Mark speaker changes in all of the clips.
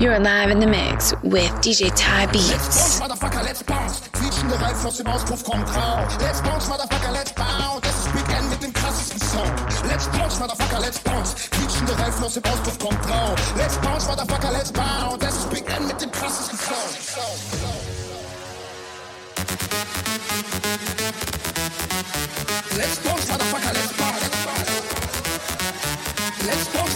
Speaker 1: You're live in the mix with DJ Ty Beats.
Speaker 2: Let's bounce, motherfucker, let's bounce. Quietschende Reifen aus dem Auspuff. Let's bounce, motherfucker, let's bounce. Das ist Big N mit dem krassesten Sound. Let's bounce, motherfucker, let's bounce. Quietschende Reifen aus dem Auspuff. Let's bounce, motherfucker, let's bounce. Das ist Big N mit dem krassesten Sound. Let's bounce, motherfucker, let's bounce. Let's bounce,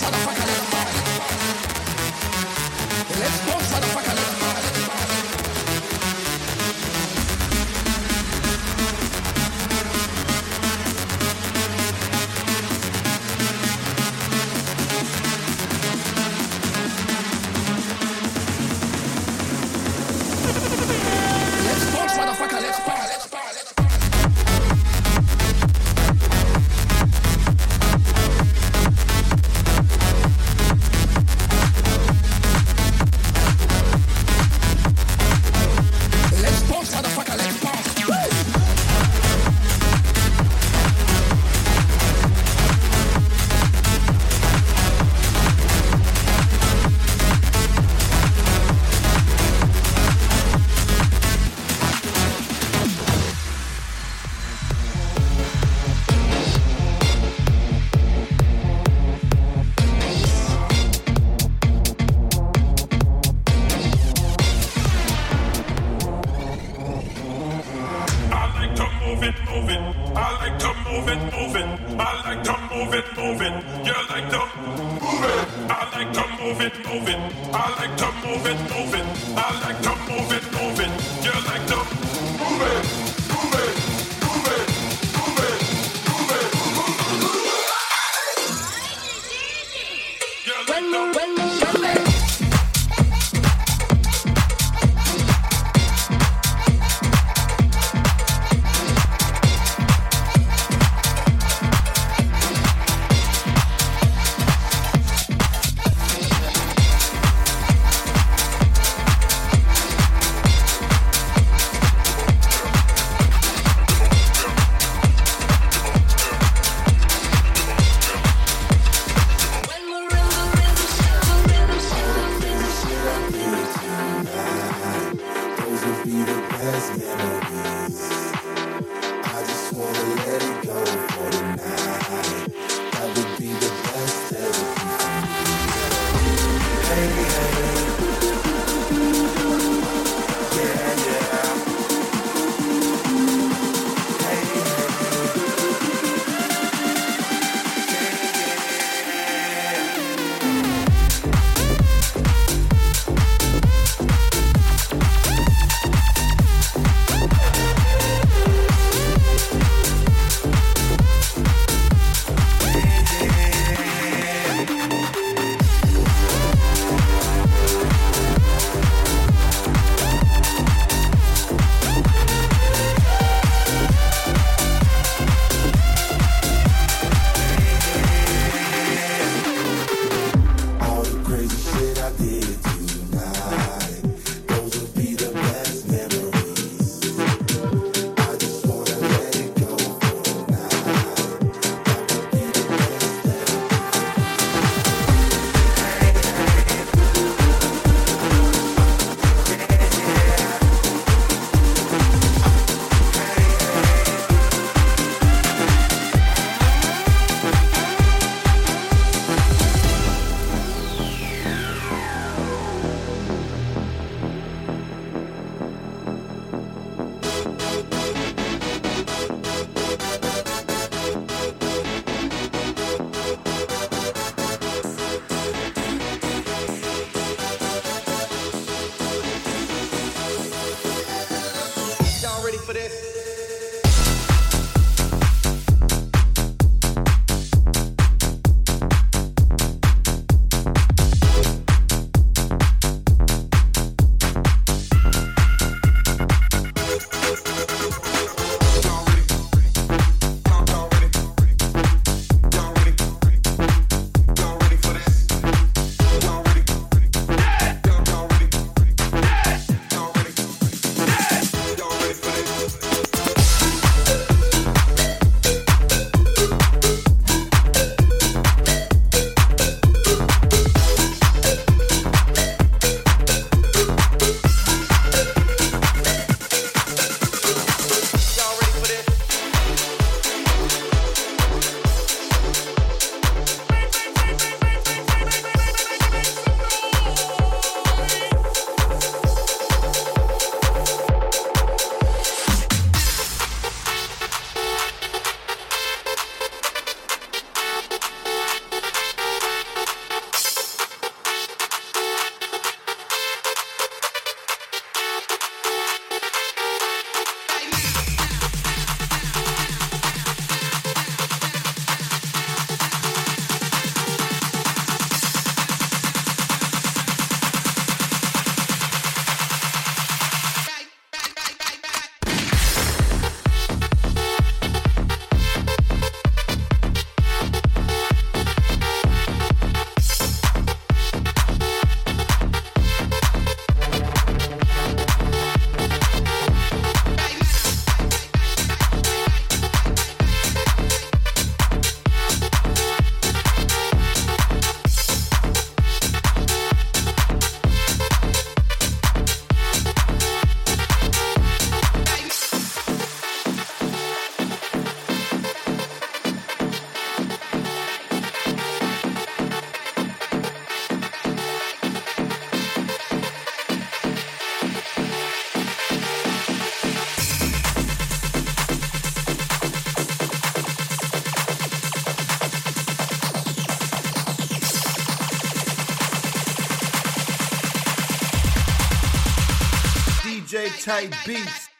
Speaker 3: DJ Ty Beats.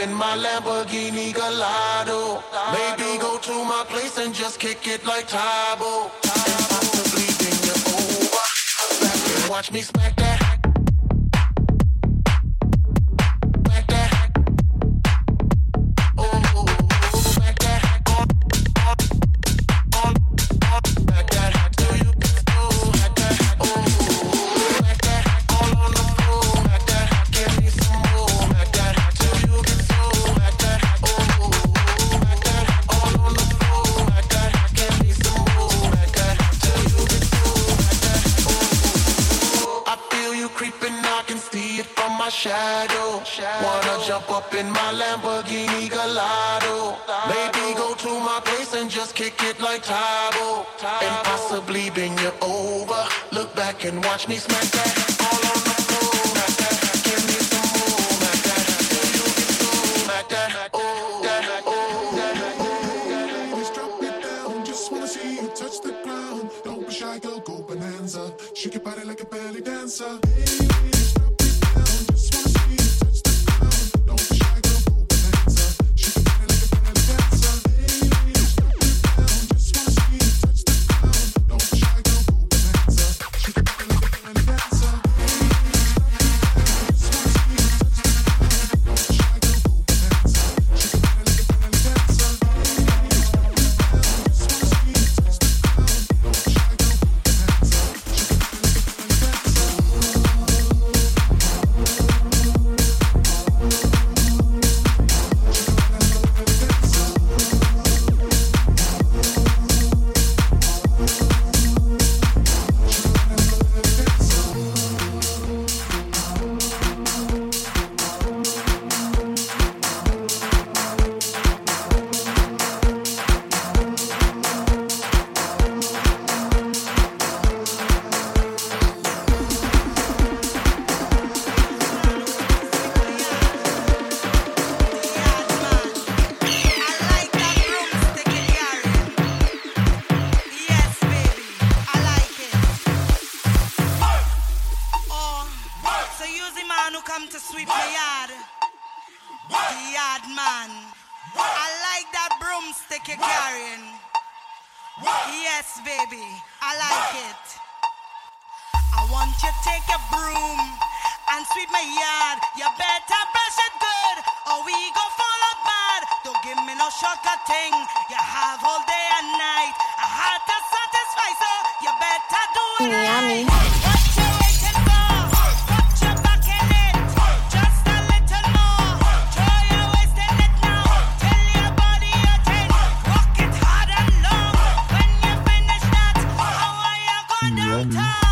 Speaker 4: In my Lamborghini Gallardo. Maybe go to my place and just kick it like Tae Bo. And possibly bring you over. Back and watch me smack that.
Speaker 5: watch me smack that all on the floor. Smack that, give me some more. Smack that, till you get so smack that. Oh, that, oh, that. Oh.
Speaker 6: Always drop it down, just wanna see you touch the ground. Don't be shy, girl, go bonanza. Shake your body like a belly dancer.
Speaker 7: Run.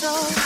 Speaker 8: soul.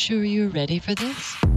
Speaker 9: sure you're ready for this?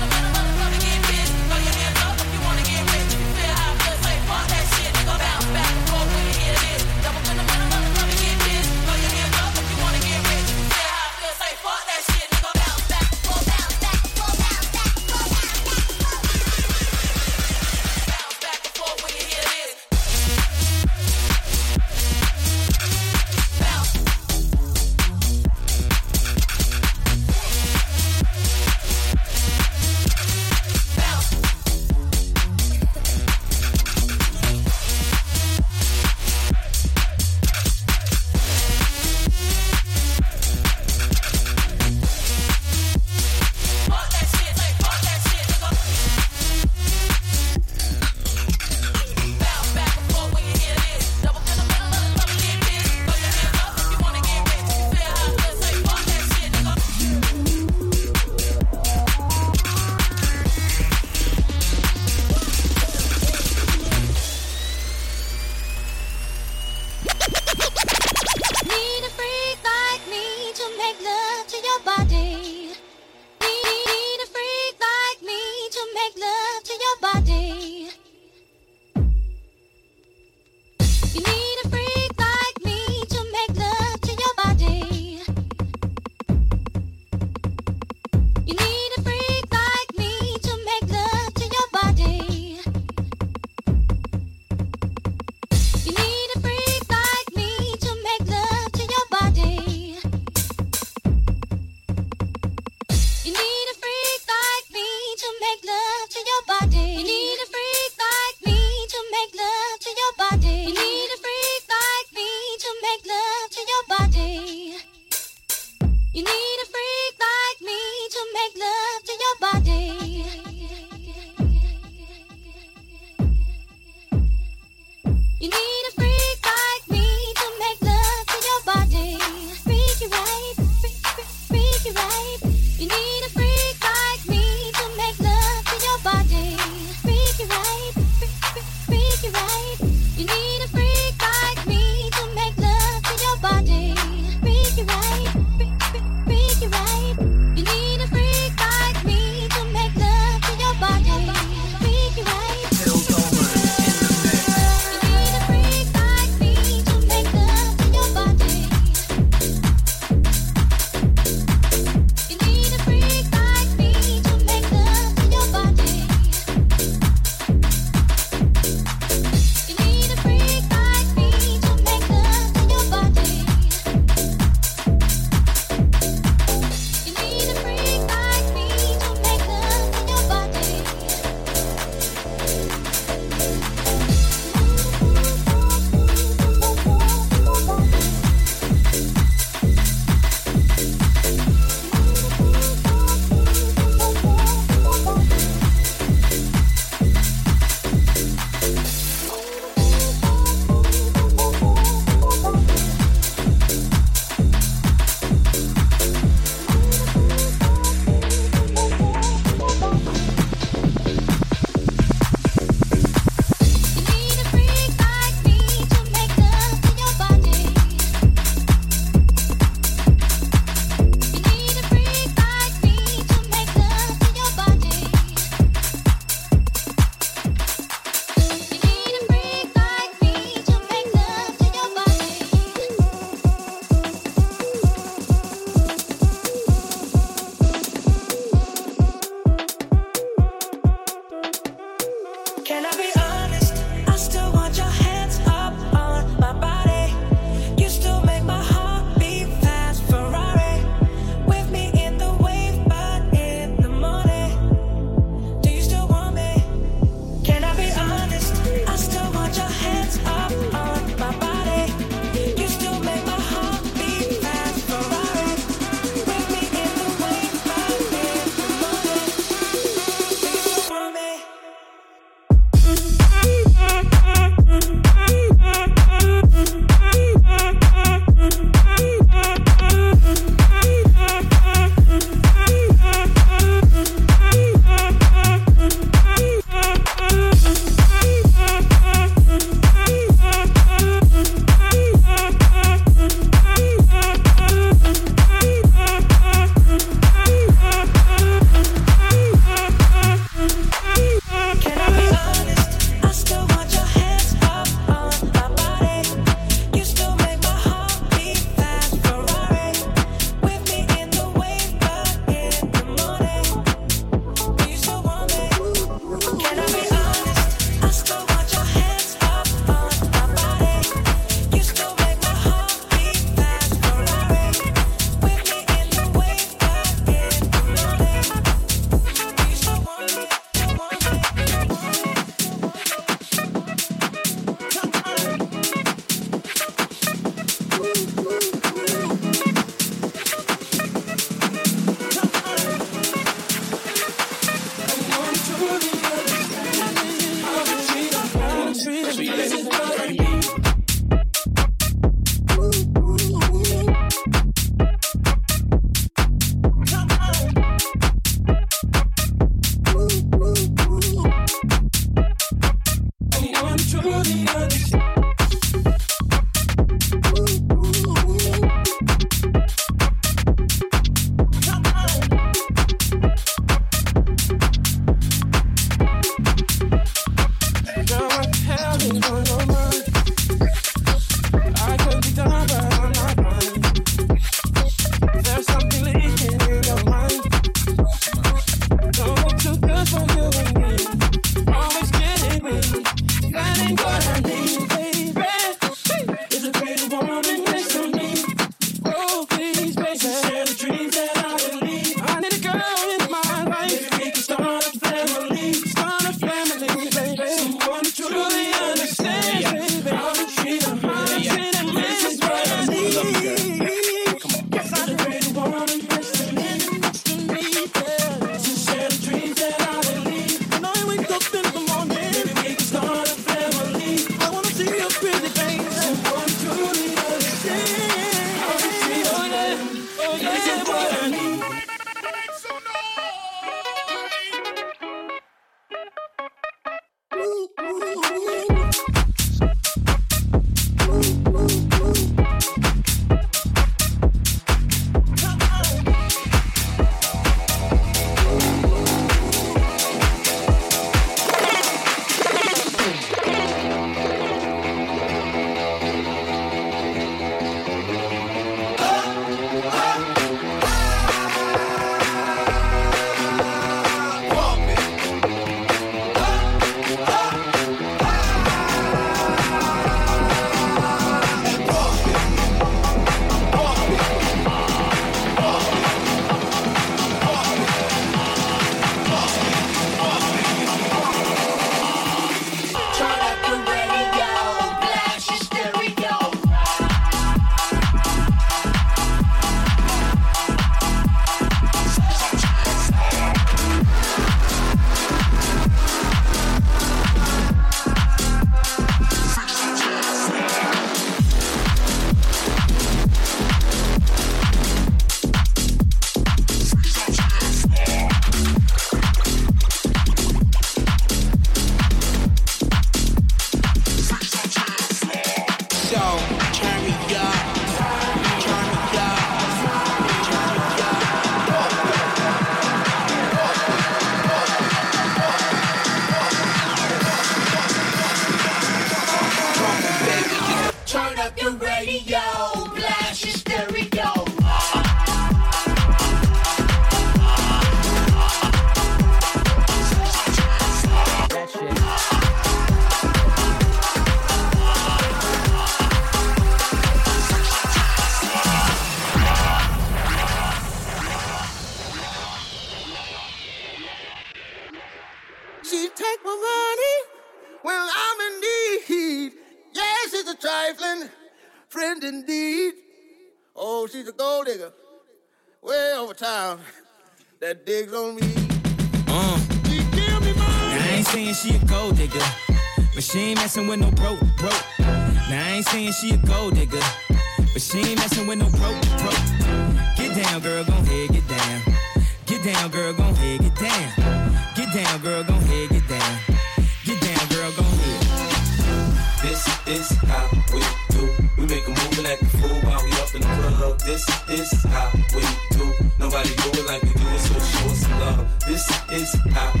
Speaker 10: This is how we do. Nobody do it like we do it, so show us love. This is how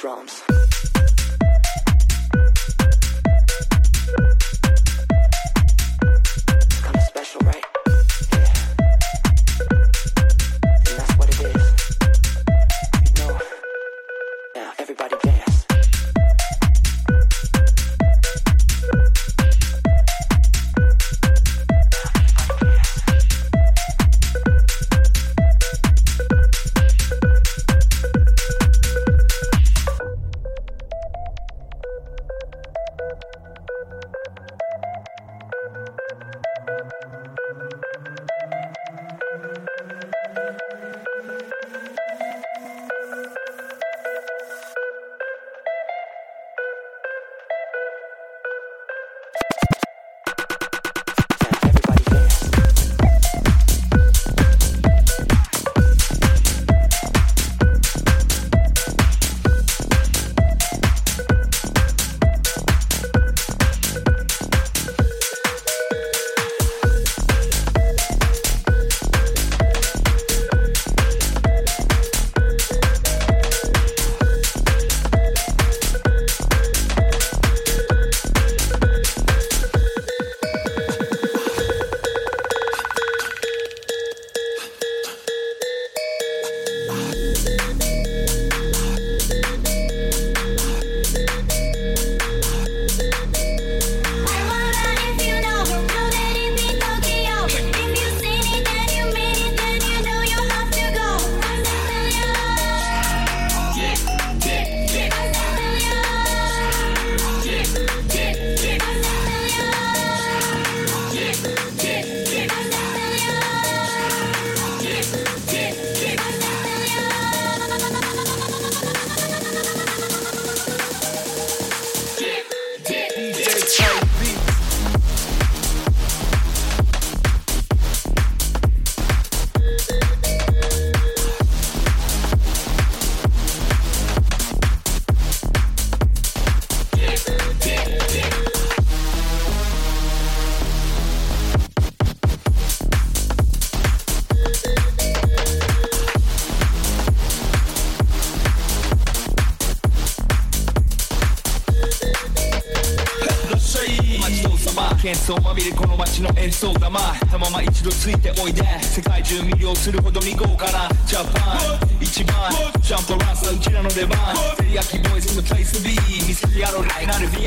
Speaker 11: drums
Speaker 7: そうだまたまま一度ついておいで世界中魅了するほど見こうかなジャパン一番。ジャンプランスはうちらの出番。せりやきボイスのプレイス B 見せてやろう。ライナル VIP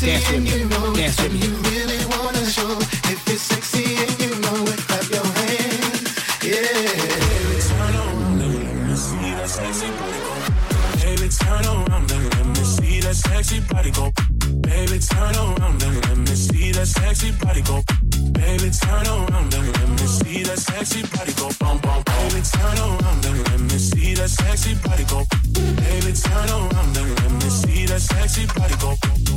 Speaker 12: Dance
Speaker 13: with me.
Speaker 14: Baby, turn around and let me see that sexy body go. Baby, turn around and let me see that sexy body go.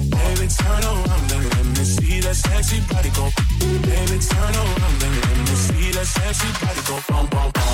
Speaker 14: Baby, turn around and let me see that sexy body go. Baby, turn around and let me see that sexy body go.
Speaker 10: Boom, boom, boom.